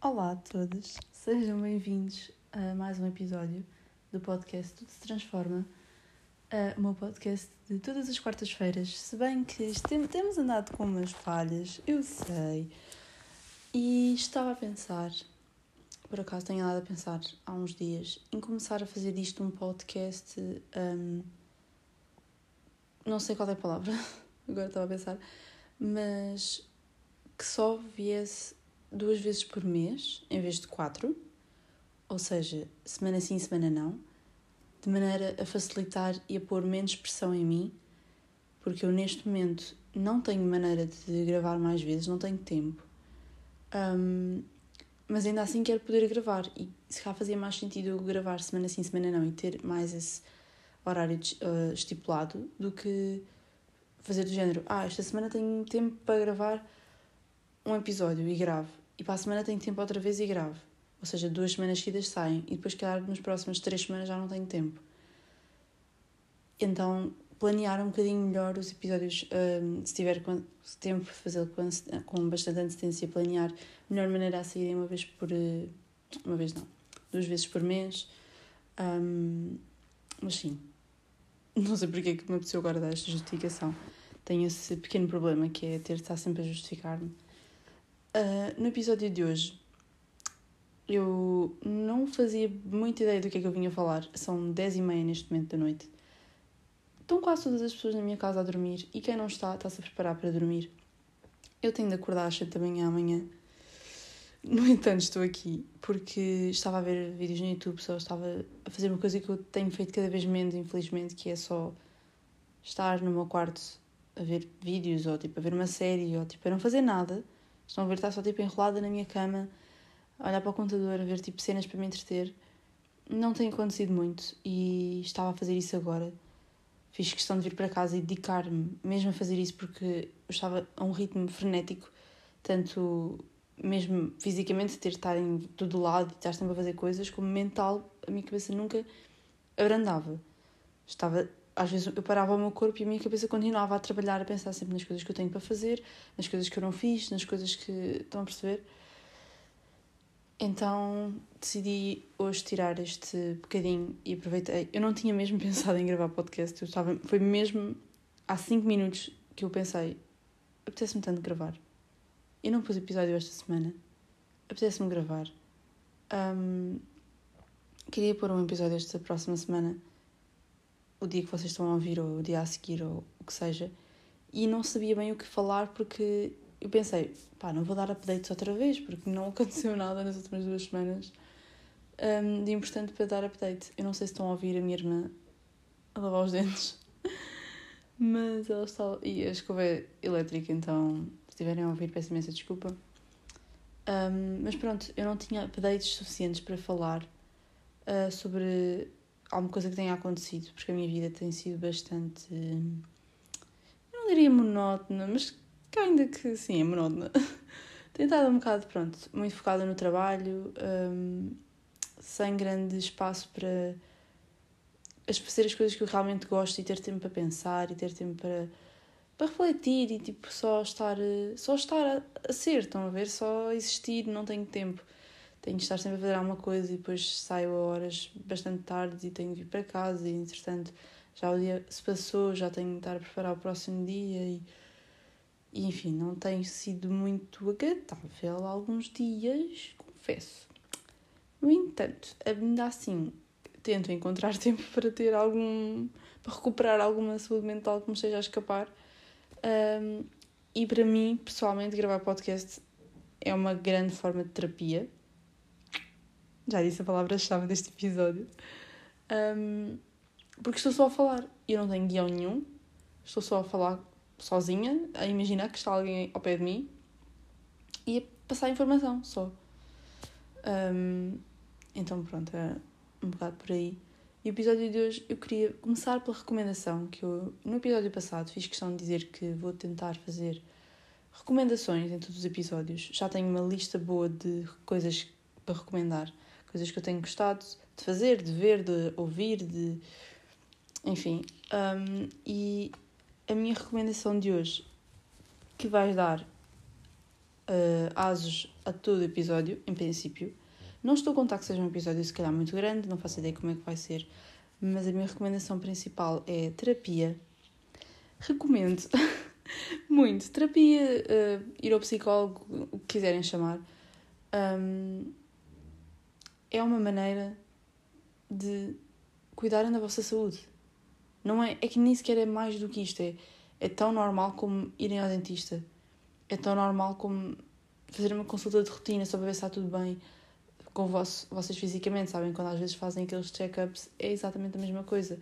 Olá a todos, sejam bem-vindos a mais um episódio do podcast Tudo se Transforma, o meu podcast de todas as quartas-feiras. Se bem que tem, temos andado com umas falhas, eu sei, e estava a pensar, por acaso tenho andado a pensar há uns dias, em começar a fazer disto um podcast. Um, não sei qual é a palavra, agora estava a pensar, mas que só viesse duas vezes por mês em vez de quatro, ou seja, semana sim, semana não, de maneira a facilitar e a pôr menos pressão em mim, porque eu neste momento não tenho maneira de gravar mais vezes, não tenho tempo. Um, mas ainda assim quero poder gravar e se cá fazia mais sentido eu gravar semana sim, semana não e ter mais esse horário uh, estipulado do que fazer do género, ah, esta semana tenho tempo para gravar um episódio e gravo. E para a semana tenho tempo outra vez e gravo. Ou seja, duas semanas seguidas saem. E depois, calhar, nas próximas três semanas já não tenho tempo. Então, planear um bocadinho melhor os episódios. Um, se tiver tempo, fazê-lo com, com bastante antecedência, planear melhor maneira a saírem uma vez por. Eh, uma vez não. Duas vezes por mês. Um, mas sim. Não sei porque é que me apeteceu agora dar esta justificação. Tenho esse pequeno problema que é ter de estar sempre a justificar-me. Uh, no episódio de hoje, eu não fazia muita ideia do que é que eu vinha falar. São 10 e meia neste momento da noite. Estão quase todas as pessoas na minha casa a dormir e quem não está, está-se a preparar para dormir. Eu tenho de acordar às 7 da manhã amanhã. No entanto, estou aqui porque estava a ver vídeos no YouTube, só estava a fazer uma coisa que eu tenho feito cada vez menos, infelizmente, que é só estar no meu quarto a ver vídeos ou tipo a ver uma série ou tipo a não fazer nada Estão a ver, está só tipo enrolada na minha cama, a olhar para o computador, a ver tipo cenas para me entreter. Não tem acontecido muito e estava a fazer isso agora. Fiz questão de vir para casa e dedicar-me mesmo a fazer isso porque eu estava a um ritmo frenético, tanto mesmo fisicamente ter de estar em todo lado e estar sempre a fazer coisas, como mental, a minha cabeça nunca abrandava. Estava às vezes eu parava o meu corpo e a minha cabeça continuava a trabalhar, a pensar sempre nas coisas que eu tenho para fazer, nas coisas que eu não fiz, nas coisas que estão a perceber. Então decidi hoje tirar este bocadinho e aproveitei. Eu não tinha mesmo pensado em gravar podcast, eu estava, foi mesmo há 5 minutos que eu pensei: apetece-me tanto gravar. Eu não pus episódio esta semana, apetece-me gravar. Um, queria pôr um episódio esta próxima semana o dia que vocês estão a ouvir, ou o dia a seguir, ou o que seja, e não sabia bem o que falar porque eu pensei, pá, não vou dar updates outra vez porque não aconteceu nada nas últimas duas semanas um, de importante para dar update. Eu não sei se estão a ouvir a minha irmã a lavar os dentes, mas ela está. E a escova é elétrica, então se estiverem a ouvir, peço imensa desculpa. Um, mas pronto, eu não tinha updates suficientes para falar uh, sobre alguma coisa que tenha acontecido, porque a minha vida tem sido bastante. Eu não diria monótona, mas ainda que sim, é monótona. tem estado um bocado, pronto, muito focada no trabalho, um, sem grande espaço para fazer as coisas que eu realmente gosto e ter tempo para pensar e ter tempo para, para refletir e tipo só estar, só estar a, a ser, estão a ver? Só existir, não tenho tempo tenho de estar sempre a fazer alguma coisa e depois saio a horas bastante tarde e tenho de ir para casa e entretanto já o dia se passou, já tenho de estar a preparar o próximo dia e, e enfim, não tem sido muito agradável alguns dias, confesso. No entanto, ainda assim tento encontrar tempo para ter algum. para recuperar alguma saúde mental que me esteja a escapar. Um, e para mim, pessoalmente, gravar podcast é uma grande forma de terapia já disse a palavra-chave deste episódio. Um, porque estou só a falar. Eu não tenho guião nenhum. Estou só a falar sozinha, a imaginar que está alguém ao pé de mim e a passar informação só. Um, então pronto, é um bocado por aí. E o episódio de hoje eu queria começar pela recomendação que eu no episódio passado fiz questão de dizer que vou tentar fazer recomendações em todos os episódios. Já tenho uma lista boa de coisas para recomendar coisas que eu tenho gostado de fazer, de ver, de ouvir, de enfim, um, e a minha recomendação de hoje, que vais dar uh, asos a todo episódio, em princípio. Não estou a contar que seja um episódio se calhar muito grande, não faço ideia como é que vai ser, mas a minha recomendação principal é terapia. Recomendo muito terapia, uh, ir ao psicólogo, o que quiserem chamar. Um, é uma maneira de cuidarem da vossa saúde. Não é, é que nem sequer é mais do que isto. É, é tão normal como irem ao dentista. É tão normal como fazer uma consulta de rotina só para ver se está tudo bem com vos, vocês fisicamente, sabem? Quando às vezes fazem aqueles check-ups, é exatamente a mesma coisa.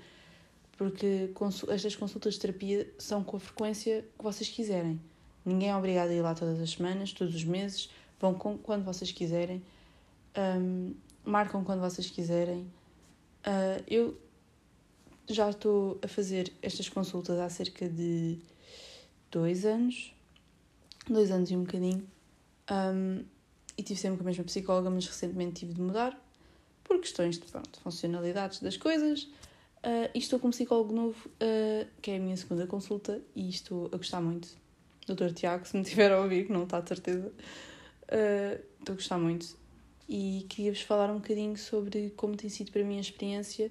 Porque estas consultas de terapia são com a frequência que vocês quiserem. Ninguém é obrigado a ir lá todas as semanas, todos os meses. Vão com, quando vocês quiserem. Um, marcam quando vocês quiserem. Uh, eu já estou a fazer estas consultas há cerca de dois anos. Dois anos e um bocadinho. Um, e tive sempre com a mesma psicóloga, mas recentemente tive de mudar por questões de pronto, funcionalidades das coisas. Uh, e estou com um psicólogo novo, uh, que é a minha segunda consulta, e estou a gostar muito. Doutor Tiago, se me tiver a ouvir, que não está de certeza, uh, estou a gostar muito. E queria-vos falar um bocadinho sobre como tem sido para mim a experiência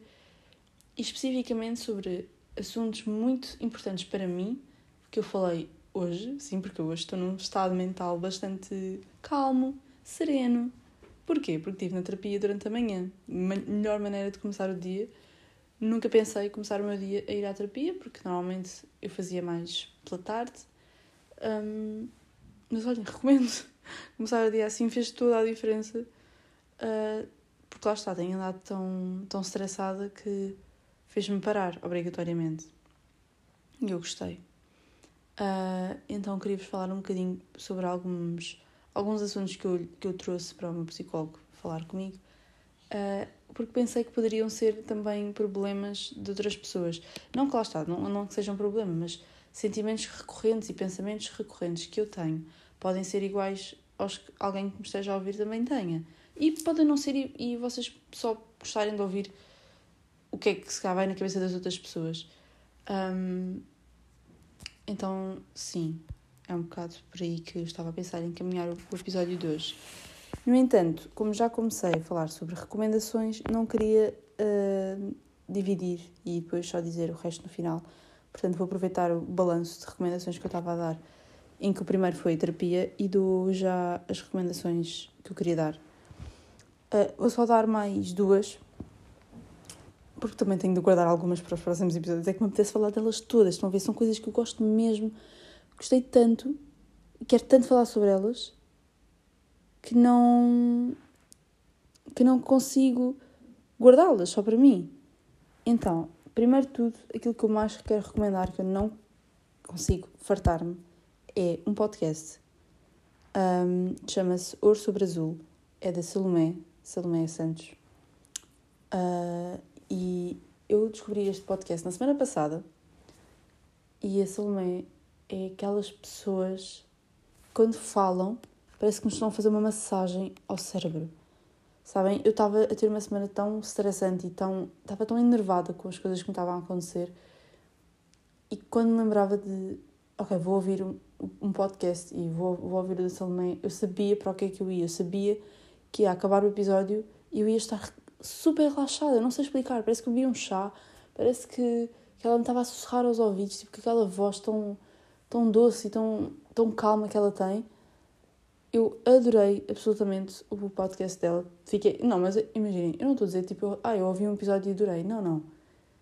e especificamente sobre assuntos muito importantes para mim, que eu falei hoje, sim, porque hoje estou num estado mental bastante calmo, sereno. Porquê? Porque estive na terapia durante a manhã. Melhor maneira de começar o dia. Nunca pensei começar o meu dia a ir à terapia, porque normalmente eu fazia mais pela tarde. Um, mas olhem, recomendo. Começar o dia assim fez toda a diferença. Uh, porque lá está, tenho andado tão, tão estressada que fez-me parar, obrigatoriamente. E eu gostei. Uh, então queria-vos falar um bocadinho sobre alguns, alguns assuntos que eu, que eu trouxe para o meu psicólogo falar comigo, uh, porque pensei que poderiam ser também problemas de outras pessoas. Não que lá está, não, não que sejam um problema, mas sentimentos recorrentes e pensamentos recorrentes que eu tenho podem ser iguais aos que alguém que me esteja a ouvir também tenha. E podem não ser, e, e vocês só gostarem de ouvir o que é que se cá vai na cabeça das outras pessoas. Um, então, sim, é um bocado por aí que eu estava a pensar em caminhar o episódio de hoje. No entanto, como já comecei a falar sobre recomendações, não queria uh, dividir e depois só dizer o resto no final. Portanto, vou aproveitar o balanço de recomendações que eu estava a dar, em que o primeiro foi terapia e dou já as recomendações que eu queria dar. Uh, vou só dar mais duas, porque também tenho de guardar algumas para os próximos episódios, é que me apetece falar delas todas. Estão a ver? São coisas que eu gosto mesmo, gostei tanto, quero tanto falar sobre elas, que não. que não consigo guardá-las só para mim. Então, primeiro de tudo, aquilo que eu mais quero recomendar, que eu não consigo fartar-me, é um podcast. Um, Chama-se Ouro sobre Azul. É da Salomé, Salomé Santos. Uh, e eu descobri este podcast na semana passada e a Salomé é aquelas pessoas quando falam parece que nos estão a fazer uma massagem ao cérebro. Sabem? Eu estava a ter uma semana tão estressante e tão. estava tão enervada com as coisas que me estavam a acontecer e quando me lembrava de. Ok, vou ouvir um, um podcast e vou, vou ouvir o da Salomé, eu sabia para o que é que eu ia. Eu sabia que ia acabar o episódio e eu ia estar super relaxada, não sei explicar, parece que vi um chá, parece que, que ela me estava a sussurrar aos ouvidos, tipo, com aquela voz tão, tão doce e tão, tão calma que ela tem. Eu adorei absolutamente o podcast dela. Fiquei. Não, mas imaginem, eu não estou a dizer tipo, ah, eu ouvi um episódio e adorei. Não, não.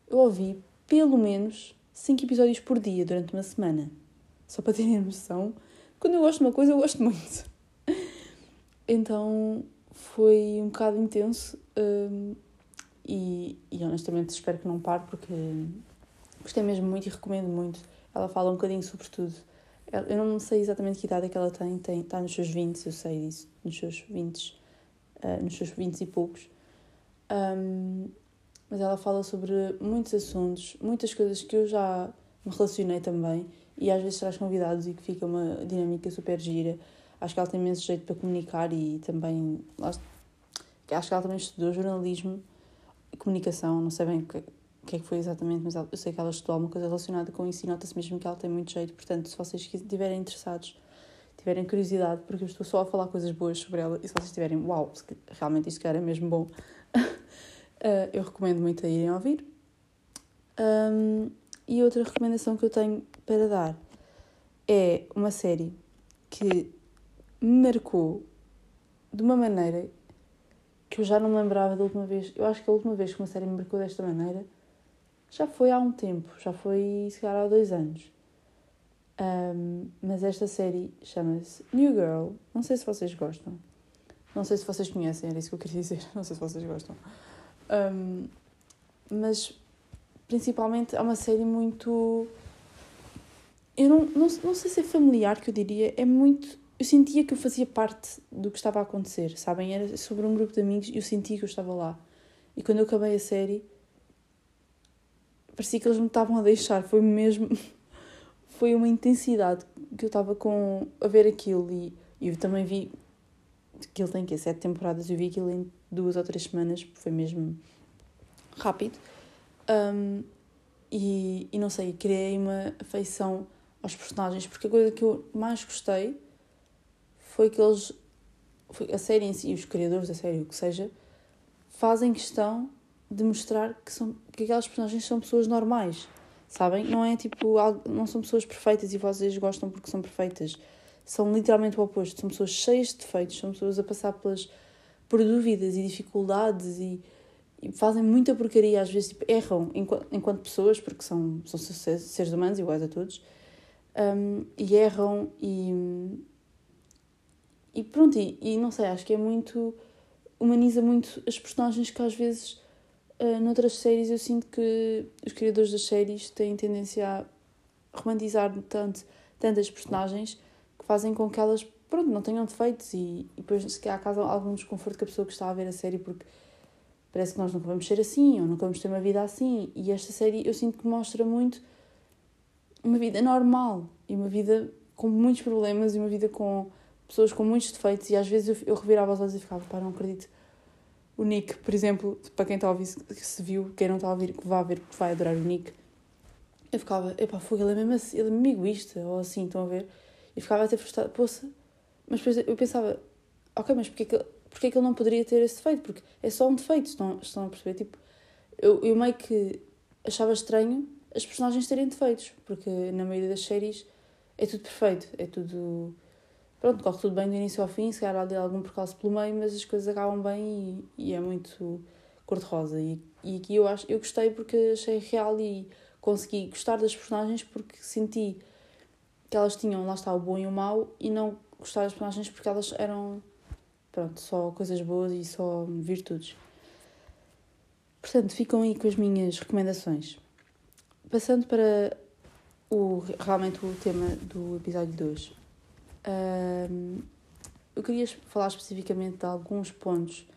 Eu ouvi pelo menos 5 episódios por dia durante uma semana. Só para terem noção. Quando eu gosto de uma coisa, eu gosto muito. Então, foi um bocado intenso um, e, e honestamente espero que não pare porque gostei mesmo muito e recomendo muito. Ela fala um bocadinho sobre tudo. Eu não sei exatamente que idade é que ela tem, tem está nos seus 20, eu sei disso, nos seus 20, uh, nos seus 20 e poucos. Um, mas ela fala sobre muitos assuntos, muitas coisas que eu já me relacionei também e às vezes traz convidados e que fica uma dinâmica super gira. Acho que ela tem imenso jeito para comunicar e também. Acho que ela também estudou jornalismo e comunicação, não sei bem o que é que foi exatamente, mas eu sei que ela estudou alguma coisa relacionada com isso e nota-se mesmo que ela tem muito jeito. Portanto, se vocês estiverem interessados, tiverem curiosidade, porque eu estou só a falar coisas boas sobre ela, e se vocês tiverem, uau, realmente isto era mesmo bom, uh, eu recomendo muito a irem ouvir. Um, e outra recomendação que eu tenho para dar é uma série que me marcou de uma maneira que eu já não me lembrava da última vez. Eu acho que a última vez que uma série me marcou desta maneira já foi há um tempo, já foi se calhar há dois anos. Um, mas esta série chama-se New Girl. Não sei se vocês gostam. Não sei se vocês conhecem, era isso que eu queria dizer. Não sei se vocês gostam. Um, mas principalmente é uma série muito. Eu não, não, não sei se é familiar que eu diria, é muito. Eu sentia que eu fazia parte do que estava a acontecer, sabem? Era sobre um grupo de amigos e eu sentia que eu estava lá. E quando eu acabei a série, parecia que eles me estavam a deixar. Foi mesmo. Foi uma intensidade que eu estava com a ver aquilo e, eu também vi que ele tem que sete temporadas, eu vi aquilo em duas ou três semanas, foi mesmo rápido. Um, e, e não sei, criei uma afeição aos personagens, porque a coisa que eu mais gostei foi que eles, a série em si, os criadores da série, o que seja, fazem questão de mostrar que, são, que aquelas personagens são pessoas normais, sabem? Não é tipo, não são pessoas perfeitas e vocês gostam porque são perfeitas. São literalmente o oposto, são pessoas cheias de defeitos, são pessoas a passar pelas, por dúvidas e dificuldades e e fazem muita porcaria, às vezes tipo, erram enquanto, enquanto pessoas, porque são, são seres humanos iguais a todos, um, e erram e. E pronto, e, e, não sei, acho que é muito. humaniza muito as personagens que às vezes. Uh, noutras séries eu sinto que os criadores das séries têm tendência a romantizar tanto tantas personagens que fazem com que elas pronto, não tenham defeitos e, e depois se calhar causa algum desconforto que a pessoa que está a ver a série porque parece que nós nunca vamos ser assim ou nunca vamos ter uma vida assim. E esta série eu sinto que mostra muito uma vida normal e uma vida com muitos problemas e uma vida com pessoas com muitos defeitos. E às vezes eu, eu revirava os olhos e ficava, pá, não acredito. O Nick, por exemplo, para quem está a ouvir, se viu, quem não está a ouvir, que vá ver, que vai adorar o Nick. Eu ficava, epá, fogo, ele é mesmo assim, ele é mesmo egoísta, ou assim, estão a ver? E ficava até frustrada, poça. Mas depois eu pensava, ok, mas porquê que porque é que ele não poderia ter esse defeito? Porque é só um defeito, estão, estão a perceber? Tipo, eu, eu meio que achava estranho as personagens terem defeitos, porque na maioria das séries é tudo perfeito, é tudo. Pronto, corre tudo bem do início ao fim, se calhar há algum percalço pelo meio, mas as coisas acabam bem e, e é muito cor-de-rosa. E, e aqui eu, acho, eu gostei porque achei real e consegui gostar das personagens porque senti que elas tinham, lá está, o bom e o mau, e não gostar das personagens porque elas eram Pronto, só coisas boas e só virtudes. Portanto, ficam aí com as minhas recomendações. Passando para o, realmente o tema do episódio de hoje. Um, eu queria falar especificamente de alguns pontos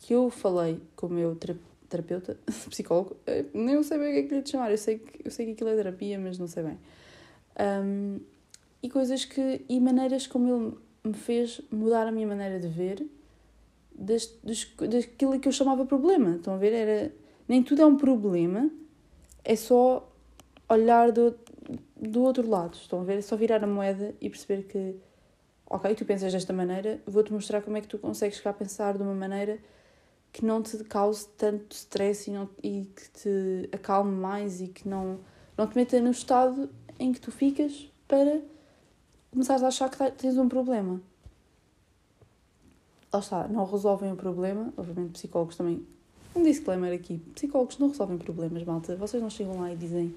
que eu falei com o meu terapeuta, psicólogo, nem eu sei bem o que é que lhe chamar, eu sei que, eu sei que aquilo é terapia, mas não sei bem. Um, e coisas que, e maneiras como ele me fez mudar a minha maneira de ver deste, daquilo que eu chamava problema. Estão a ver? Era, nem tudo é um problema, é só olhar do, do outro lado. Estão a ver? É só virar a moeda e perceber que, ok, tu pensas desta maneira, vou-te mostrar como é que tu consegues a pensar de uma maneira que não te cause tanto stress e, não, e que te acalme mais e que não, não te meta no estado em que tu ficas para começares a achar que tá, tens um problema. Lá está, não resolvem o problema. Obviamente, psicólogos também. Um disclaimer aqui: psicólogos não resolvem problemas, malta. Vocês não chegam lá e dizem: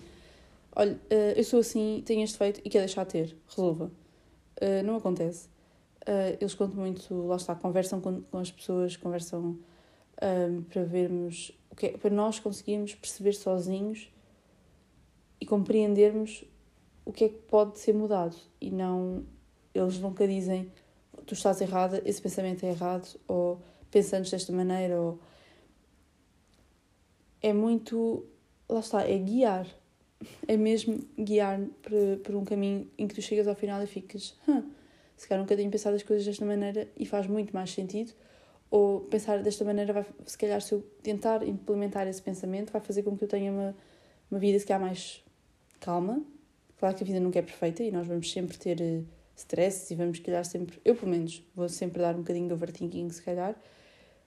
Olha, eh, eu sou assim, tenho este feito e quer deixar de ter, resolva. Eh, não acontece. Eh, eles contam muito, lá está, conversam com, com as pessoas, conversam um, para vermos, o que é, para nós conseguirmos perceber sozinhos e compreendermos o que é que pode ser mudado e não eles nunca dizem tu estás errada, esse pensamento é errado ou pensando desta maneira ou é muito lá está, é guiar é mesmo guiar para, para um caminho em que tu chegas ao final e ficas se calhar nunca tinha pensado as coisas desta maneira e faz muito mais sentido Ou pensar desta maneira, vai, se calhar, se eu tentar implementar esse pensamento, vai fazer com que eu tenha uma, uma vida, se calhar, mais calma. Claro que a vida nunca é perfeita e nós vamos sempre ter uh, stress e vamos, se calhar, sempre. Eu, pelo menos, vou sempre dar um bocadinho de overthinking, se calhar.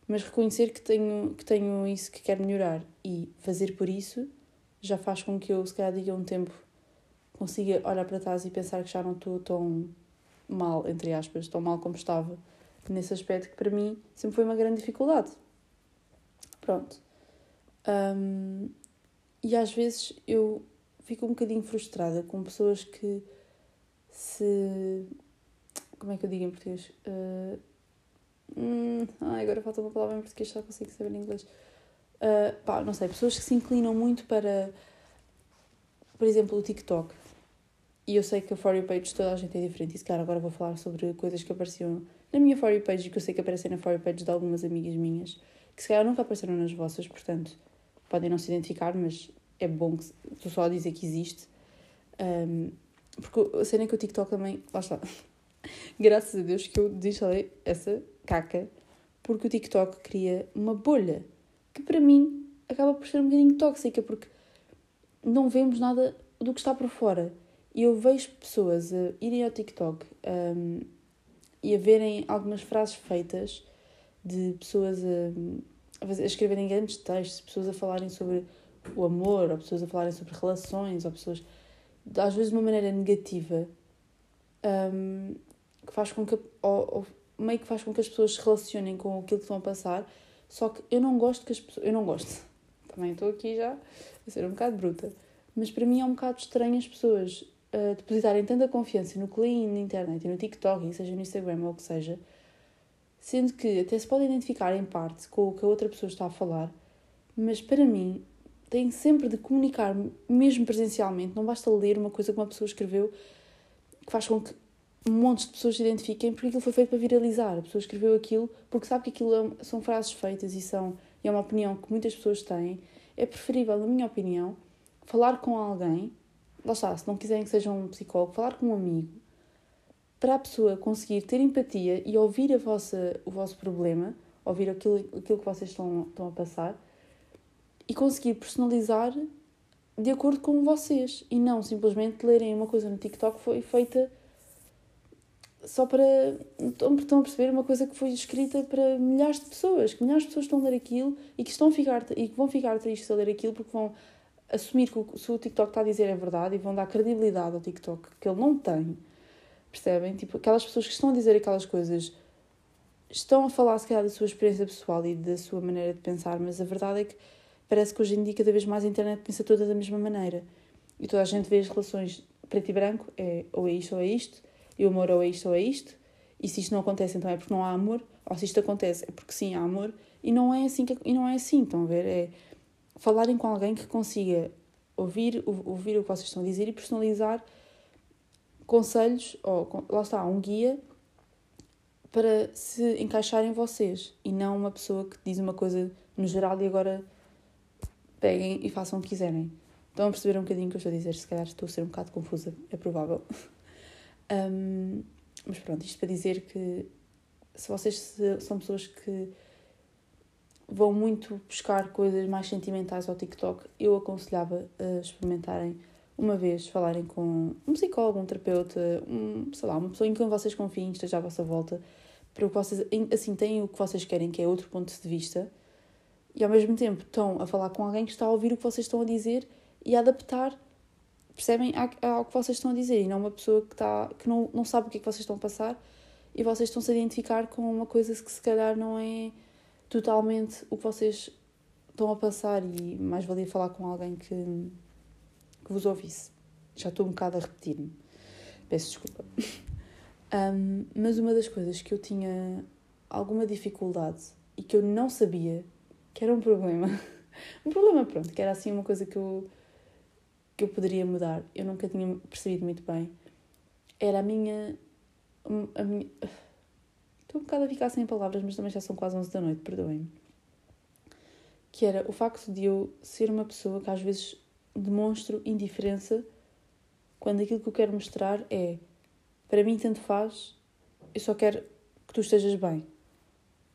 Mas reconhecer que tenho, que tenho isso que quero melhorar e fazer por isso já faz com que eu, se calhar, diga um tempo, consiga olhar para trás e pensar que já não estou tão mal, entre aspas, tão mal como estava nesse aspecto que para mim sempre foi uma grande dificuldade. Pronto. Um, e às vezes eu fico um bocadinho frustrada com pessoas que se. Como é que eu digo em português? Uh, hum, ai, agora falta uma palavra em português, só consigo saber em inglês. Uh, pá, não sei, pessoas que se inclinam muito para, por exemplo, o TikTok. E eu sei que a For You Page toda a gente é diferente. E se calhar agora vou falar sobre coisas que apareciam na minha For You Page e que eu sei que aparecem na For You Page de algumas amigas minhas, que se calhar nunca apareceram nas vossas, portanto podem não se identificar, mas é bom que estou só a dizer que existe. Um, porque a cena é que o TikTok também. Lá está. Graças a Deus que eu desinstalei essa caca, porque o TikTok cria uma bolha que para mim acaba por ser um bocadinho tóxica, porque não vemos nada do que está por fora. E eu vejo pessoas a irem ao TikTok um, e a verem algumas frases feitas de pessoas a, a, escreverem grandes textos, pessoas a falarem sobre o amor, ou pessoas a falarem sobre relações, ou pessoas, às vezes de uma maneira negativa, um, que faz com que, ou, ou, meio que faz com que as pessoas se relacionem com aquilo que estão a passar, só que eu não gosto que as pessoas, eu não gosto, também estou aqui já a ser um bocado bruta, mas para mim é um bocado estranho as pessoas uh, depositarem tanta confiança no leem na internet e no TikTok, seja no Instagram ou o que seja, sendo que até se pode identificar em parte com o que a outra pessoa está a falar, mas para mim tem sempre de comunicar, mesmo presencialmente, não basta ler uma coisa que uma pessoa escreveu que faz com que montes de pessoas se identifiquem porque aquilo foi feito para viralizar. A pessoa escreveu aquilo porque sabe que aquilo é, são frases feitas e, são, e é uma opinião que muitas pessoas têm. É preferível, na minha opinião, falar com alguém lá está, se não quiserem que seja um psicólogo, falar com um amigo, para a pessoa conseguir ter empatia e ouvir a vossa, o vosso problema, ouvir aquilo, aquilo que vocês estão, estão a passar e conseguir personalizar de acordo com vocês e não simplesmente lerem uma coisa no TikTok que foi feita só para. Estão a perceber uma coisa que foi escrita para milhares de pessoas, que milhares de pessoas estão a ler aquilo e que, estão a ficar, e que vão ficar tristes a ler aquilo porque vão assumir que o, se o TikTok está a dizer é verdade e vão dar credibilidade ao TikTok que ele não tem. Percebem? Tipo, aquelas pessoas que estão a dizer aquelas coisas estão a falar, se calhar, da sua experiência pessoal e da sua maneira de pensar, mas a verdade é que parece que hoje em dia, cada vez mais, a internet pensa toda da mesma maneira. E toda a gente vê as relações preto e branco, é ou é isto ou é isto, e o amor ou é isto ou é isto, e se isto não acontece, então é porque não há amor, ou se isto acontece, é porque sim há amor, e não é assim, que, e não é assim, estão a ver? É, falarem com alguém que consiga ouvir, ouvir o que vocês estão a dizer e personalizar conselhos, ou lá está, um guia para se encaixar em vocês e não uma pessoa que diz uma coisa no geral e agora peguem e façam o que quiserem. Estão a perceber um bocadinho o que eu estou a dizer? Se calhar estou a ser um bocado confusa, é provável. um, mas pronto, isto para dizer que se vocês são pessoas que vão muito buscar coisas mais sentimentais ao TikTok, eu aconselhava a experimentarem uma vez, falarem com um psicólogo, um terapeuta, um, sei lá, uma pessoa em quem vocês confiem, esteja à vossa volta, para que vocês, assim, tenham o que vocês querem, que é outro ponto de vista, e ao mesmo tempo estão a falar com alguém que está a ouvir o que vocês estão a dizer e a adaptar, percebem, ao que vocês estão a dizer, e não uma pessoa que, está, que não, não sabe o que é que vocês estão a passar e vocês estão-se a identificar com uma coisa que se calhar não é totalmente o que vocês estão a passar e mais valia falar com alguém que, que vos ouvisse. Já estou um bocado a repetir-me. Peço desculpa. Um, mas uma das coisas que eu tinha alguma dificuldade e que eu não sabia que era um problema, um problema, pronto, que era assim uma coisa que eu, que eu poderia mudar, eu nunca tinha percebido muito bem, era a minha. A minha Estou um bocado a ficar sem palavras, mas também já são quase 11 da noite, perdoem-me. Que era o facto de eu ser uma pessoa que às vezes demonstro indiferença quando aquilo que eu quero mostrar é para mim tanto faz, eu só quero que tu estejas bem.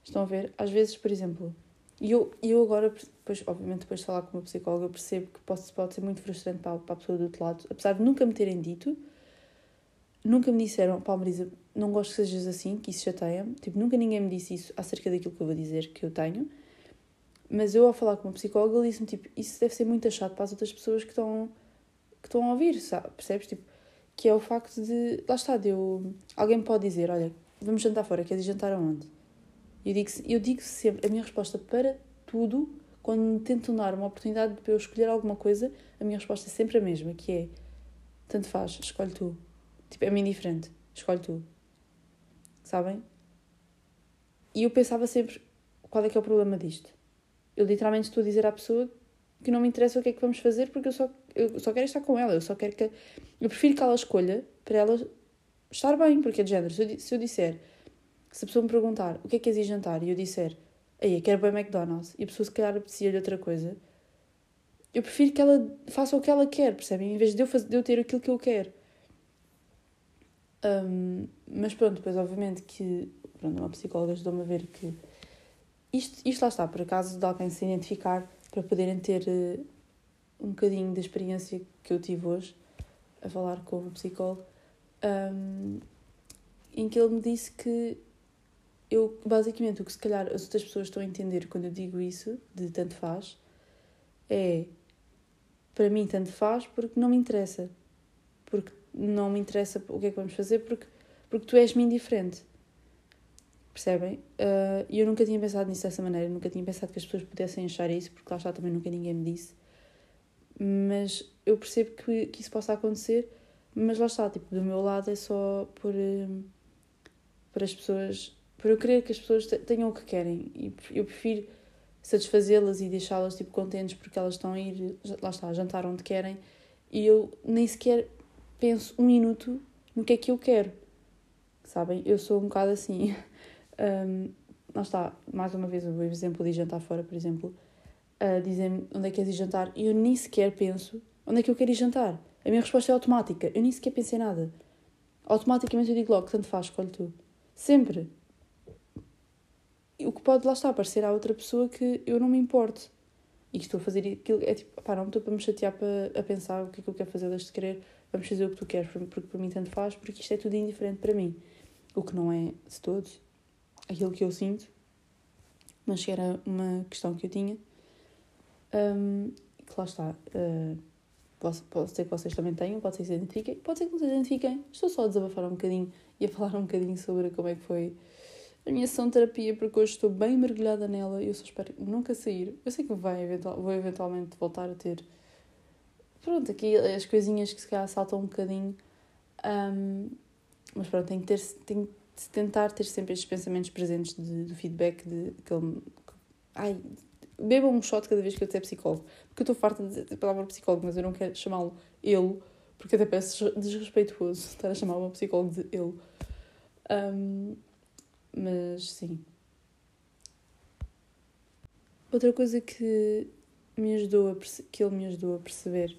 Estão a ver? Às vezes, por exemplo, e eu, eu agora, depois, obviamente, depois de falar com uma psicóloga, percebo que pode, pode ser muito frustrante para, para a pessoa do outro lado, apesar de nunca me terem dito, nunca me disseram, pá, Marisa, não gosto que sejas assim, que isso chateia-me. Tipo, nunca ninguém me disse isso acerca daquilo que eu vou dizer que eu tenho. Mas eu, ao falar com uma psicóloga, ele disse-me, tipo, isso deve ser muito chato para as outras pessoas que estão, que estão a ouvir, sabe? Percebes? Tipo, que é o facto de, lá está, de eu, alguém pode dizer, olha, vamos jantar fora, queres jantar aonde? Eu digo, eu digo sempre, a minha resposta para tudo, quando me tentam dar uma oportunidade para eu escolher alguma coisa, a minha resposta é sempre a mesma, que é, tanto faz, escolhe tu. Tipo, é-me indiferente, escolhe tu. Sabem? E eu pensava sempre, qual é que é o problema disto? Eu literalmente estou a dizer à pessoa que não me interessa o que é que vamos fazer porque eu só, eu só quero estar com ela, eu só quero que... Eu prefiro que ela escolha para ela estar bem, porque é de género. Se eu, se eu disser se a pessoa me perguntar o que é que queres ir jantar e eu disser, aí quero bem McDonald's, e a pessoa se calhar apetecia-lhe outra coisa, eu prefiro que ela faça o que ela quer, percebem? Em vez de eu, fazer, de eu ter aquilo que eu quero. Um, mas pronto, depois obviamente que pronto, uma psicóloga ajudou-me a ver que isto, isto lá está, por acaso de alguém se identificar para poderem ter uh, um bocadinho da experiência que eu tive hoje a falar com o psicólogo, um, em que ele me disse que eu, basicamente, o que se calhar as outras pessoas estão a entender quando eu digo isso, de tanto faz, é para mim tanto faz porque não me interessa. Porque não me interessa o que é que vamos fazer porque, porque tu és-me indiferente. Percebem? Uh, e uh, eu nunca tinha pensado nisso dessa maneira, nunca tinha pensado que as pessoas pudessem achar isso, porque lá está também nunca ninguém me disse. Mas eu percebo que, que isso possa acontecer, mas lá está, tipo, do meu lado é só por, uh, por as pessoas por eu querer que as pessoas tenham o que querem. E eu prefiro satisfazê-las e deixá-las tipo contentes porque elas estão a ir lá está a jantar onde querem. E eu nem sequer penso um minuto no que é que eu quero. Sabem? Eu sou um bocado assim. Um, lá está mais uma vez o exemplo de jantar fora por exemplo. Uh, dizem-me onde é que queres ir jantar e eu nem sequer penso onde é que eu quero ir jantar. A minha resposta é automática. Eu nem sequer pensei nada. Automaticamente eu digo logo tanto faz escolhe tu. Sempre o que pode lá estar parecer à outra pessoa que eu não me importo e que estou a fazer aquilo. É tipo, pá, não estou para me chatear para, a pensar o que é que eu quero fazer, deixa de querer, vamos fazer o que tu queres, porque para mim tanto faz, porque isto é tudo indiferente para mim. O que não é de todos aquilo que eu sinto, mas que era uma questão que eu tinha. Um, que lá está. Uh, pode, pode ser que vocês também tenham, pode ser que se identifiquem, pode ser que não se identifiquem. Estou só a desabafar um bocadinho e a falar um bocadinho sobre como é que foi a minha sessão de terapia, porque hoje estou bem mergulhada nela e eu só espero nunca sair. Eu sei que vai, eventual, vou eventualmente voltar a ter. Pronto, aqui as coisinhas que se calhar saltam um bocadinho. Um, mas pronto, tenho que, ter, tenho que tentar ter sempre estes pensamentos presentes de, do feedback de aquele. Ai, bebam um shot cada vez que eu disser psicólogo. Porque eu estou farta de dizer a palavra psicólogo, mas eu não quero chamá-lo ele, porque até parece desrespeituoso estar a chamar uma psicólogo de ele. Um, mas sim. Outra coisa que me ajudou a que ele me ajudou a perceber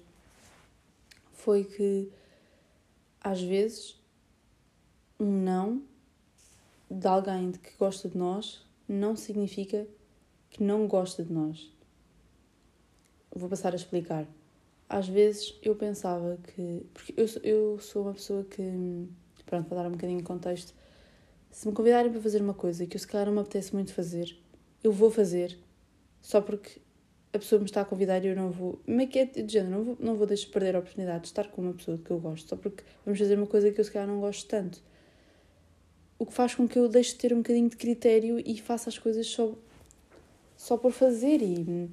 foi que às vezes um não de alguém que gosta de nós não significa que não gosta de nós. Vou passar a explicar. Às vezes eu pensava que. Porque eu, eu sou uma pessoa que. Pronto, para dar um bocadinho de contexto, se me convidarem para fazer uma coisa que eu se calhar não me apetece muito fazer, eu vou fazer só porque a pessoa me está a convidar e eu não vou. Como é que é de género? Não vou, não vou deixar perder a oportunidade de estar com uma pessoa que eu gosto só porque vamos fazer uma coisa que eu se calhar não gosto tanto. O que faz com que eu deixe de ter um bocadinho de critério e faça as coisas só, só por fazer e,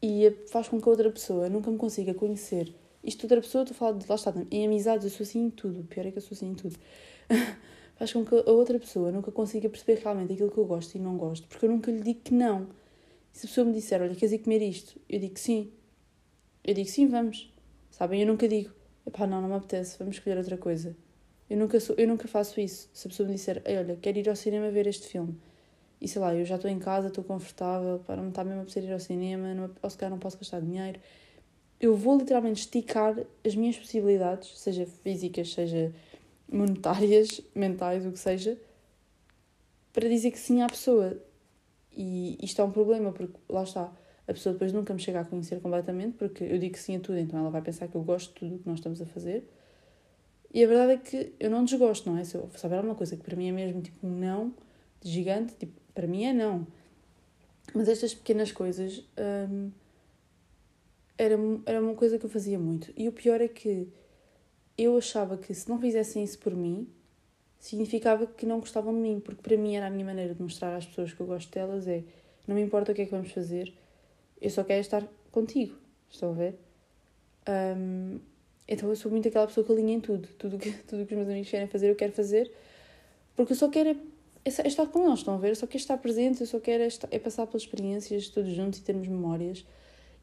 e faz com que a outra pessoa nunca me consiga conhecer. Isto outra pessoa, estou a falar de lá está, em amizades eu sou assim em tudo, o pior é que eu sou assim em tudo. faz com que a outra pessoa nunca consiga perceber realmente aquilo que eu gosto e não gosto, porque eu nunca lhe digo que não. E se a pessoa me disser, olha, queres ir comer isto? Eu digo sim. Eu digo sim, vamos. Sabem? Eu nunca digo, pá, não, não me apetece, vamos escolher outra coisa. Eu nunca, sou, eu nunca faço isso. Se a pessoa me disser, olha, quero ir ao cinema ver este filme. E sei lá, eu já estou em casa, estou confortável, para não estar mesmo a precisar ir ao cinema, não, ou se calhar não posso gastar dinheiro. Eu vou literalmente esticar as minhas possibilidades, seja físicas, seja monetárias, mentais, o que seja, para dizer que sim à pessoa. E isto é um problema, porque lá está, a pessoa depois nunca me chega a conhecer completamente, porque eu digo que sim a tudo, então ela vai pensar que eu gosto de tudo o que nós estamos a fazer. E a verdade é que eu não desgosto, não é? Se eu souber alguma coisa que para mim é mesmo tipo um não de gigante, tipo, para mim é não. Mas estas pequenas coisas hum, era, era uma coisa que eu fazia muito. E o pior é que eu achava que se não fizessem isso por mim, significava que não gostavam de mim, porque para mim era a minha maneira de mostrar às pessoas que eu gosto delas é não me importa o que é que vamos fazer, eu só quero estar contigo. Estão a ver? Um, então eu sou muito aquela pessoa que alinha em tudo. Tudo que, tudo que os meus amigos querem fazer, eu quero fazer. Porque eu só quero é, é estar com eles, estão a ver? Eu só quero estar presente, eu só quero é, é passar pelas experiências todos juntos e termos memórias.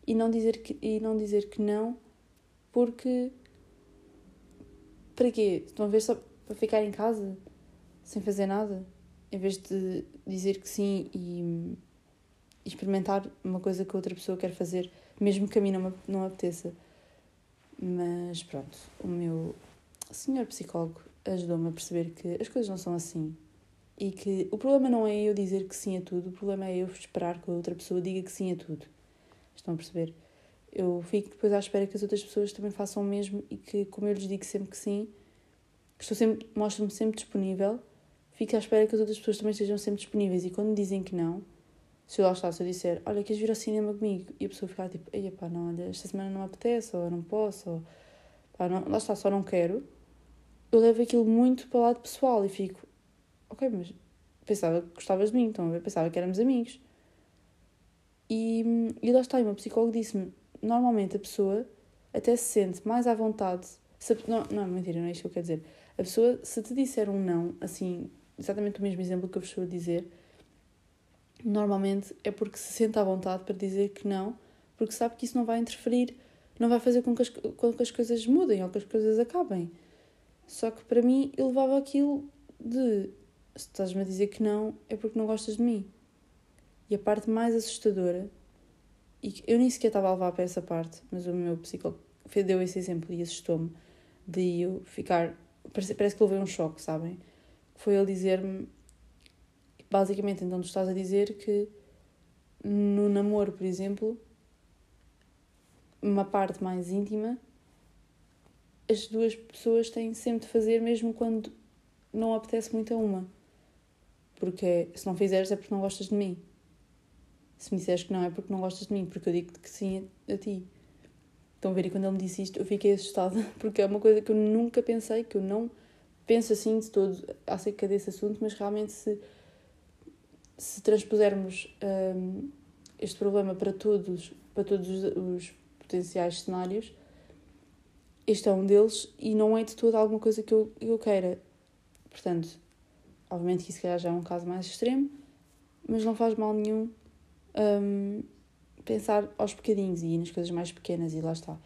E não dizer que, e não, dizer que não, porque. Para quê? Estão a ver só para ficar em casa sem fazer nada? Em vez de dizer que sim e experimentar uma coisa que outra pessoa quer fazer, mesmo que a mim não não apeteça. Mas pronto, o meu senhor psicólogo ajudou-me a perceber que as coisas não são assim. E que o problema não é eu dizer que sim a tudo, o problema é eu esperar que a outra pessoa diga que sim a tudo. Estão a perceber? Eu fico depois à espera que as outras pessoas também façam o mesmo e que, como eu lhes digo sempre que sim, estou sempre, mostro-me sempre disponível, fico à espera que as outras pessoas também estejam sempre disponíveis. E quando dizem que não, se eu lá está, se eu disser, olha, queres vir ao cinema comigo? E a pessoa ficar tipo, ei, pá, não, olha, esta semana não me apetece, ou não posso, ou pá, não, lá está, só não quero. Eu levo aquilo muito para o lado pessoal e fico, ok, mas pensava que gostavas de mim, então eu pensava que éramos amigos. E, e lá está, e o meu psicólogo disse-me, normalmente a pessoa até se sente mais à vontade, se, não, não, mentira, não é isto que eu quero dizer. A pessoa, se te disser um não, assim, exatamente o mesmo exemplo que eu vos estou a dizer, normalmente é porque se sente à vontade para dizer que não, porque sabe que isso não vai interferir, não vai fazer com que as, com que as coisas mudem ou que as coisas acabem. Só que para mim eu levava aquilo de se estás-me a dizer que não, é porque não gostas de mim. E a parte mais assustadora, e eu nem sequer estava a levar para essa parte, mas o meu psicólogo deu esse exemplo e assustou-me, de eu ficar. Parece, parece que levei um choque, sabem? Foi ele dizer-me Basicamente, então tu estás a dizer que no namoro, por exemplo, uma parte mais íntima, as duas pessoas têm sempre de fazer, mesmo quando não apetece muito a uma. Porque se não fizeres é porque não gostas de mim. Se me disseres que não é porque não gostas de mim, porque eu digo que sim a, a ti. Estão a ver? E quando ele me disse isto, eu fiquei assustada, porque é uma coisa que eu nunca pensei, que eu não penso assim de todo acerca desse assunto, mas realmente se se transpusermos um, este problema para todos, para todos os, os, potenciais cenários, este é um deles e não é de toda alguma coisa que eu, eu queira. Portanto, obviamente que isso já é um caso mais extremo, mas não faz mal nenhum um, pensar aos bocadinhos e nas coisas mais pequenas e lá está.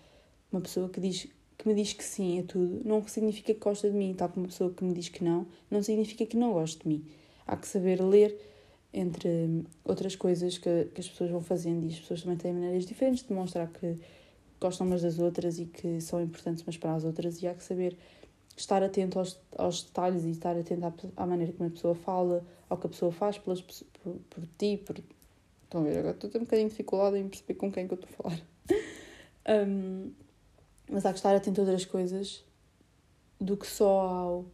Uma pessoa que diz que me diz que sim a tudo não significa que gosta de mim, tal como uma pessoa que me diz que não, não significa que não gosta de mim. Há que saber ler entre outras coisas que, que as pessoas vão fazendo e as pessoas também têm maneiras diferentes de mostrar que gostam umas das outras e que são importantes umas para as outras e há que saber estar atento aos, aos detalhes e estar atento à, à maneira como a pessoa fala, ao que a pessoa faz pelas, por, por ti, por... Estão a ver, agora estou um bocadinho de dificuldade em perceber com quem é que eu estou a falar. um, mas há que estar atento a outras coisas do que só ao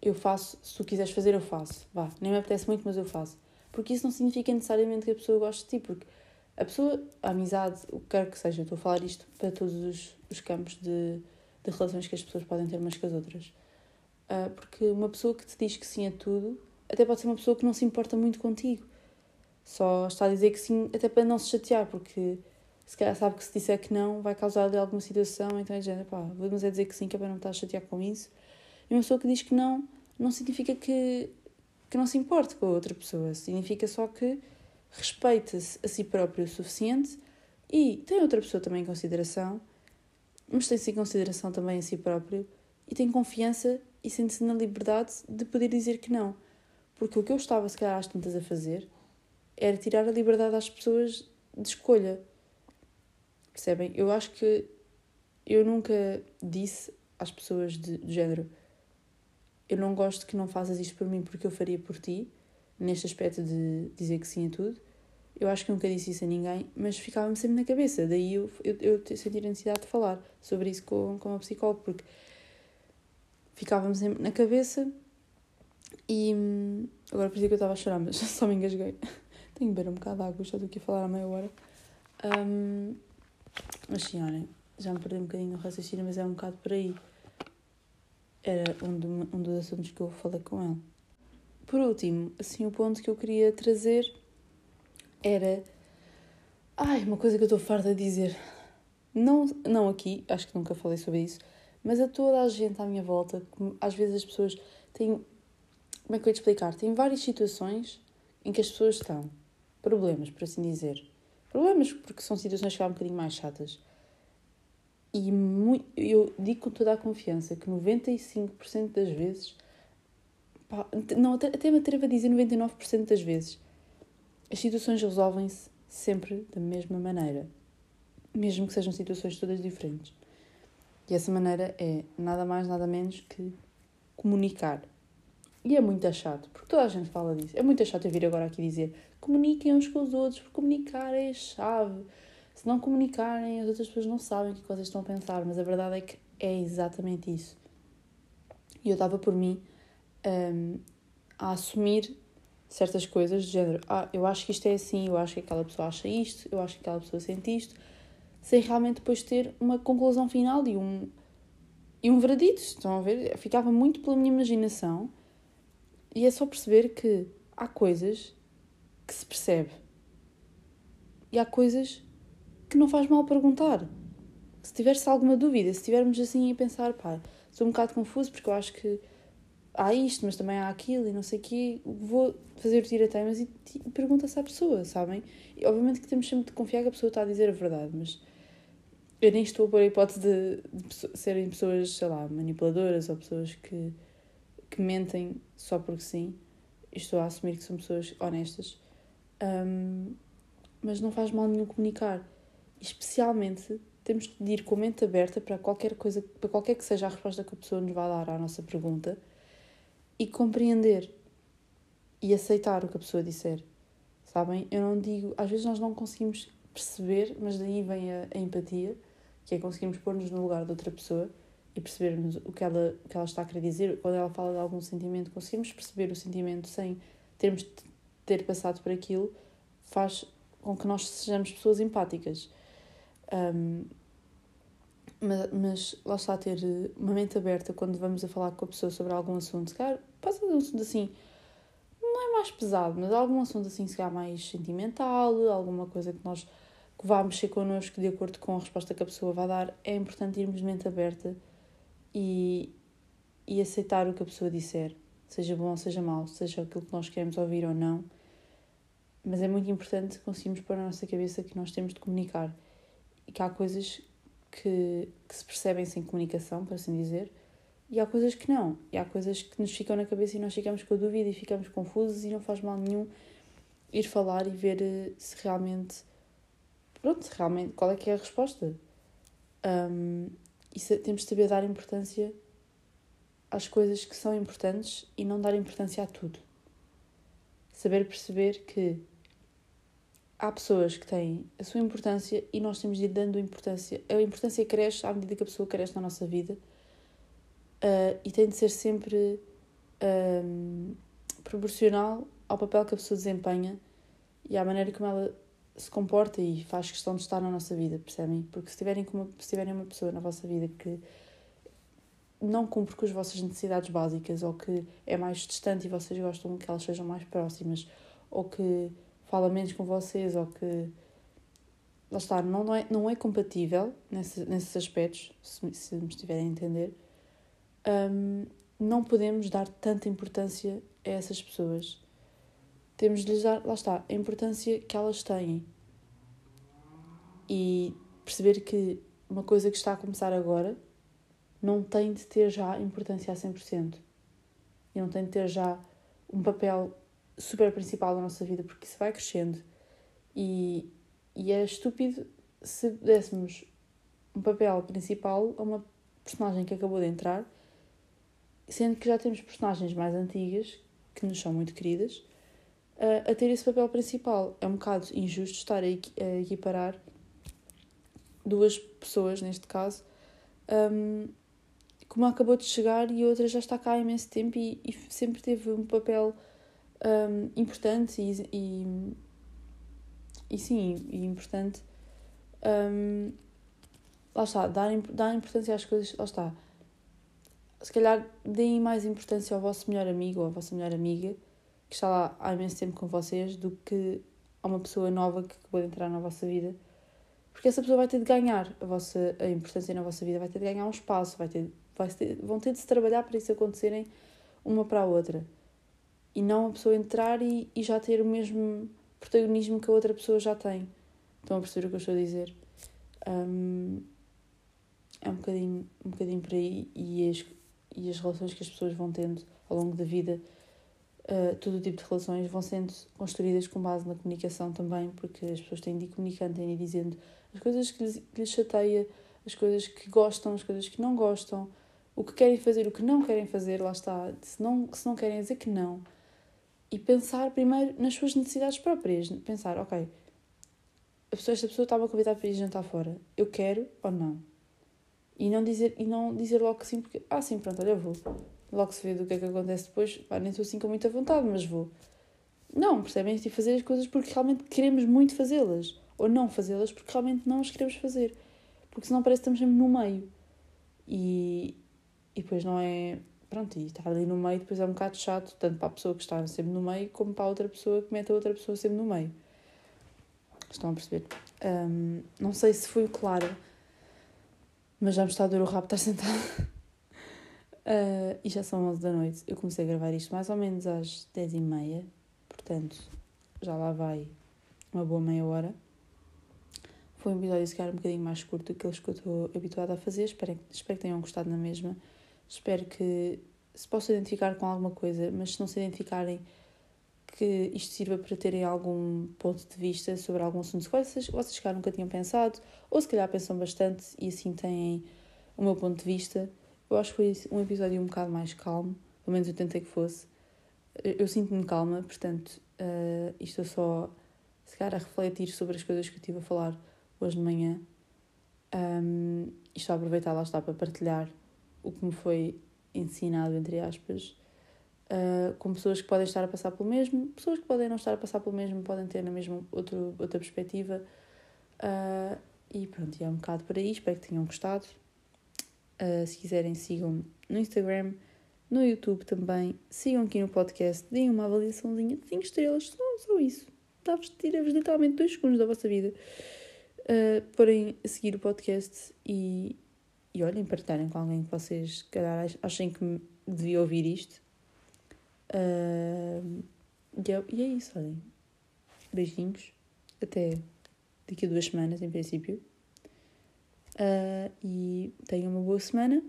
eu faço, se tu quiseres fazer, eu faço. Vá, nem me apetece muito, mas eu faço. Porque isso não significa necessariamente que a pessoa goste de ti, porque a pessoa, a amizade, o que quer que seja, eu estou a falar isto para todos os, os campos de, de relações que as pessoas podem ter umas com as outras. Uh, porque uma pessoa que te diz que sim a tudo, até pode ser uma pessoa que não se importa muito contigo. Só está a dizer que sim, até para não se chatear, porque se calhar sabe que se disser que não, vai causar-lhe alguma situação, então é género, pá, vamos é dizer que sim, que é para não estar a chatear com isso e uma pessoa que diz que não, não significa que, que não se importe com a outra pessoa. Significa só que respeita-se a si próprio o suficiente e tem outra pessoa também em consideração, mas tem-se em consideração também a si próprio e tem confiança e sente-se na liberdade de poder dizer que não. Porque o que eu estava, se calhar, às tantas a fazer era tirar a liberdade às pessoas de escolha. Percebem? Eu acho que eu nunca disse às pessoas de, de género eu não gosto que não faças isto por mim porque eu faria por ti. neste aspecto de dizer que sim a tudo. Eu acho que nunca disse isso a ninguém, mas ficava-me sempre na cabeça. Daí eu, eu, eu sentir a necessidade de falar sobre isso com, com a psicóloga, porque ficava-me sempre na cabeça e hum, agora parecia que eu estava a chorar, mas só me engasguei. Tenho que beber um bocado de água, estou aqui a falar há meia hora. Um, mas sim, olhem, já me perdi um bocadinho no raciocínio, mas é um bocado por aí. Era um, do, um dos assuntos que eu falei com ele. Por último, assim, o ponto que eu queria trazer era. Ai, uma coisa que eu estou farta de dizer. Não, não aqui, acho que nunca falei sobre isso, mas a toda a gente à minha volta, às vezes as pessoas têm. Como é que eu ia te explicar? Tem várias situações em que as pessoas estão. Problemas, por assim dizer. Problemas porque são situações que são um bocadinho mais chatas. E muito, eu digo com toda a confiança que 95% das vezes, pá, não, até, até me atrevo a dizer 99% das vezes, as situações resolvem-se sempre da mesma maneira. Mesmo que sejam situações todas diferentes. E essa maneira é nada mais, nada menos que comunicar. E é muito chato, porque toda a gente fala disso. É muito chato eu vir agora aqui dizer comuniquem uns com os outros, porque comunicar é a chave. Se não comunicarem, as outras pessoas não sabem o que vocês estão a pensar, mas a verdade é que é exatamente isso. E eu estava por mim um, a assumir certas coisas do género, ah, eu acho que isto é assim, eu acho que aquela pessoa acha isto, eu acho que aquela pessoa sente isto, sem realmente depois ter uma conclusão final e um, e um veredito. Estão a ver? Ficava muito pela minha imaginação e é só perceber que há coisas que se percebe e há coisas que não faz mal perguntar. Se tiver-se alguma dúvida, se estivermos assim a pensar, pá, estou um bocado confuso porque eu acho que há isto, mas também há aquilo e não sei o quê, vou fazer o tira-teimas e, e pergunta-se à pessoa, sabem? E obviamente que temos sempre de confiar que a pessoa está a dizer a verdade, mas eu nem estou a pôr a hipótese de, de serem pessoas, sei lá, manipuladoras ou pessoas que, que mentem só porque sim. Estou a assumir que são pessoas honestas. Um, mas não faz mal nenhum comunicar. Especialmente temos de ir com a mente aberta para qualquer coisa, para qualquer que seja a resposta que a pessoa nos vai dar à nossa pergunta e compreender e aceitar o que a pessoa disser. Sabem? Eu não digo, às vezes nós não conseguimos perceber, mas daí vem a, a empatia que é conseguirmos pôr-nos no lugar de outra pessoa e percebermos o que, ela, o que ela está a querer dizer. Quando ela fala de algum sentimento, conseguimos perceber o sentimento sem termos de ter passado por aquilo, faz com que nós sejamos pessoas empáticas. Um, mas, mas lá está, ter uma mente aberta quando vamos a falar com a pessoa sobre algum assunto, se calhar passa de um assunto assim, não é mais pesado, mas algum assunto assim, se calhar mais sentimental, alguma coisa que nós que vá mexer connosco de acordo com a resposta que a pessoa vai dar, é importante irmos de mente aberta e, e aceitar o que a pessoa disser, seja bom ou seja mau, seja aquilo que nós queremos ouvir ou não. Mas é muito importante conseguirmos pôr na nossa cabeça que nós temos de comunicar e que há coisas que, que se percebem sem comunicação, por assim dizer, e há coisas que não. E há coisas que nos ficam na cabeça e nós ficamos com a dúvida e ficamos confusos e não faz mal nenhum ir falar e ver eh, se realmente pronto, realmente, qual é que é a resposta? Um, e temos de saber dar importância às coisas que são importantes e não dar importância a tudo. Saber perceber que há pessoas que têm a sua importância e nós temos de ir dando importância. A importância cresce à medida que a pessoa cresce na nossa vida uh, e tem de ser sempre um, proporcional ao papel que a pessoa desempenha e à maneira como ela se comporta e faz questão de estar na nossa vida, percebem? Porque se tiverem, se tiverem uma pessoa na vossa vida que não cumpre com as vossas necessidades básicas ou que é mais distante e vocês gostam que elas sejam mais próximas ou que fala menos com vocês ou que lá está, não, não, é, não é compatível nesse, nesses aspectos, se, se me estiverem a entender, um, não podemos dar tanta importância a essas pessoas temos de lhes dar, lá está, a importância que elas têm. E perceber que uma coisa que está a começar agora não tem de ter já importância a 100%. E não tem de ter já um papel super principal na nossa vida, porque isso vai crescendo. E, e é estúpido se dessemos um papel principal a uma personagem que acabou de entrar, sendo que já temos personagens mais antigas que nos são muito queridas uh, a ter esse papel principal. É um bocado injusto estar a, a equiparar duas pessoas, neste caso, um, como acabou de chegar e a outra já está cá há imenso tempo e, e sempre teve um papel um, importante e, e, e sim, e importante. Um, lá está, dar, dar importância às coisas, lá está. Se calhar deem mais importância ao vosso melhor amigo ou à vossa melhor amiga que está lá há imenso tempo com vocês do que a uma pessoa nova que acabou de entrar na vossa vida. Porque essa pessoa vai ter de ganhar a, vossa, a importância na vossa vida, vai ter de ganhar um espaço, vai ter, ter, vão ter de se trabalhar para isso acontecerem uma para a outra. E não a pessoa entrar e, e já ter o mesmo protagonismo que a outra pessoa já tem. Estão a perceber o que eu estou a dizer? Um, é um bocadinho, um bocadinho por aí e as, e as relações que as pessoas vão tendo ao longo da vida uh, todo tipo de relações vão sendo construídas com base na comunicação também, porque as pessoas têm de ir comunicando, têm de ir dizendo as coisas que lhes, que lhes chateia, as coisas que gostam, as coisas que não gostam, o que querem fazer, o que não querem fazer, lá está. Se não, se não querem dizer que não. E pensar primeiro nas suas necessidades próprias. Pensar, ok, a pessoa, esta pessoa está-me a convidar para ir jantar fora. Eu quero ou não? E não dizer, e não dizer logo que sim, porque, ah, sim, pronto, olha, eu vou logo se vê do que é que acontece depois, pá, nem estou assim com muita vontade, mas vou. Não, percebem? E fazer as coisas porque realmente queremos muito fazê-las. Ou não fazê-las porque realmente não as queremos fazer. Porque senão parece que estamos sempre no meio. E, e depois não é. Pronto, e estar ali no meio depois é um bocado chato, tanto para a pessoa que está sempre no meio, como para a outra pessoa que mete a outra pessoa sempre no meio. Estão a perceber? Um, não sei se fui clara, mas já me está a dor o rabo estar sentado. Uh, e já são 11 da noite. Eu comecei a gravar isto mais ou menos às 10 e meia, portanto já lá vai uma boa meia hora. Foi um episódio, se calhar, um bocadinho mais curto do que aqueles que eu estou habituada a fazer. Espero, espero que tenham gostado na mesma. Espero que se possam identificar com alguma coisa, mas se não se identificarem, que isto sirva para terem algum ponto de vista sobre algum assunto que vocês, vocês nunca tinham pensado, ou se calhar pensam bastante e assim têm o meu ponto de vista. Eu acho que foi um episódio um bocado mais calmo, pelo menos eu tentei que fosse. Eu sinto-me calma, portanto, uh, estou só, se calhar, a refletir sobre as coisas que eu estive a falar hoje de manhã. Um, e estou a aproveitar, lá está, para partilhar o que me foi ensinado, entre aspas, uh, com pessoas que podem estar a passar pelo mesmo, pessoas que podem não estar a passar pelo mesmo, podem ter na mesma outro, outra perspectiva. Uh, e pronto, é um bocado por aí, espero que tenham gostado. Uh, se quiserem, sigam no Instagram, no YouTube também. Sigam aqui no podcast, deem uma avaliaçãozinha de 5 estrelas, só, só isso. Dá-vos, tira-vos literalmente 2 segundos da vossa vida. Uh, porém, seguir o podcast e, e olhem, partilharem com alguém que vocês, calhar, achem que devia ouvir isto. Uh, e, é, e é isso, olhem. Beijinhos. Até daqui a duas semanas, em princípio. Uh, e tenham uma boa semana.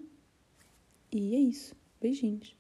E é isso. Beijinhos.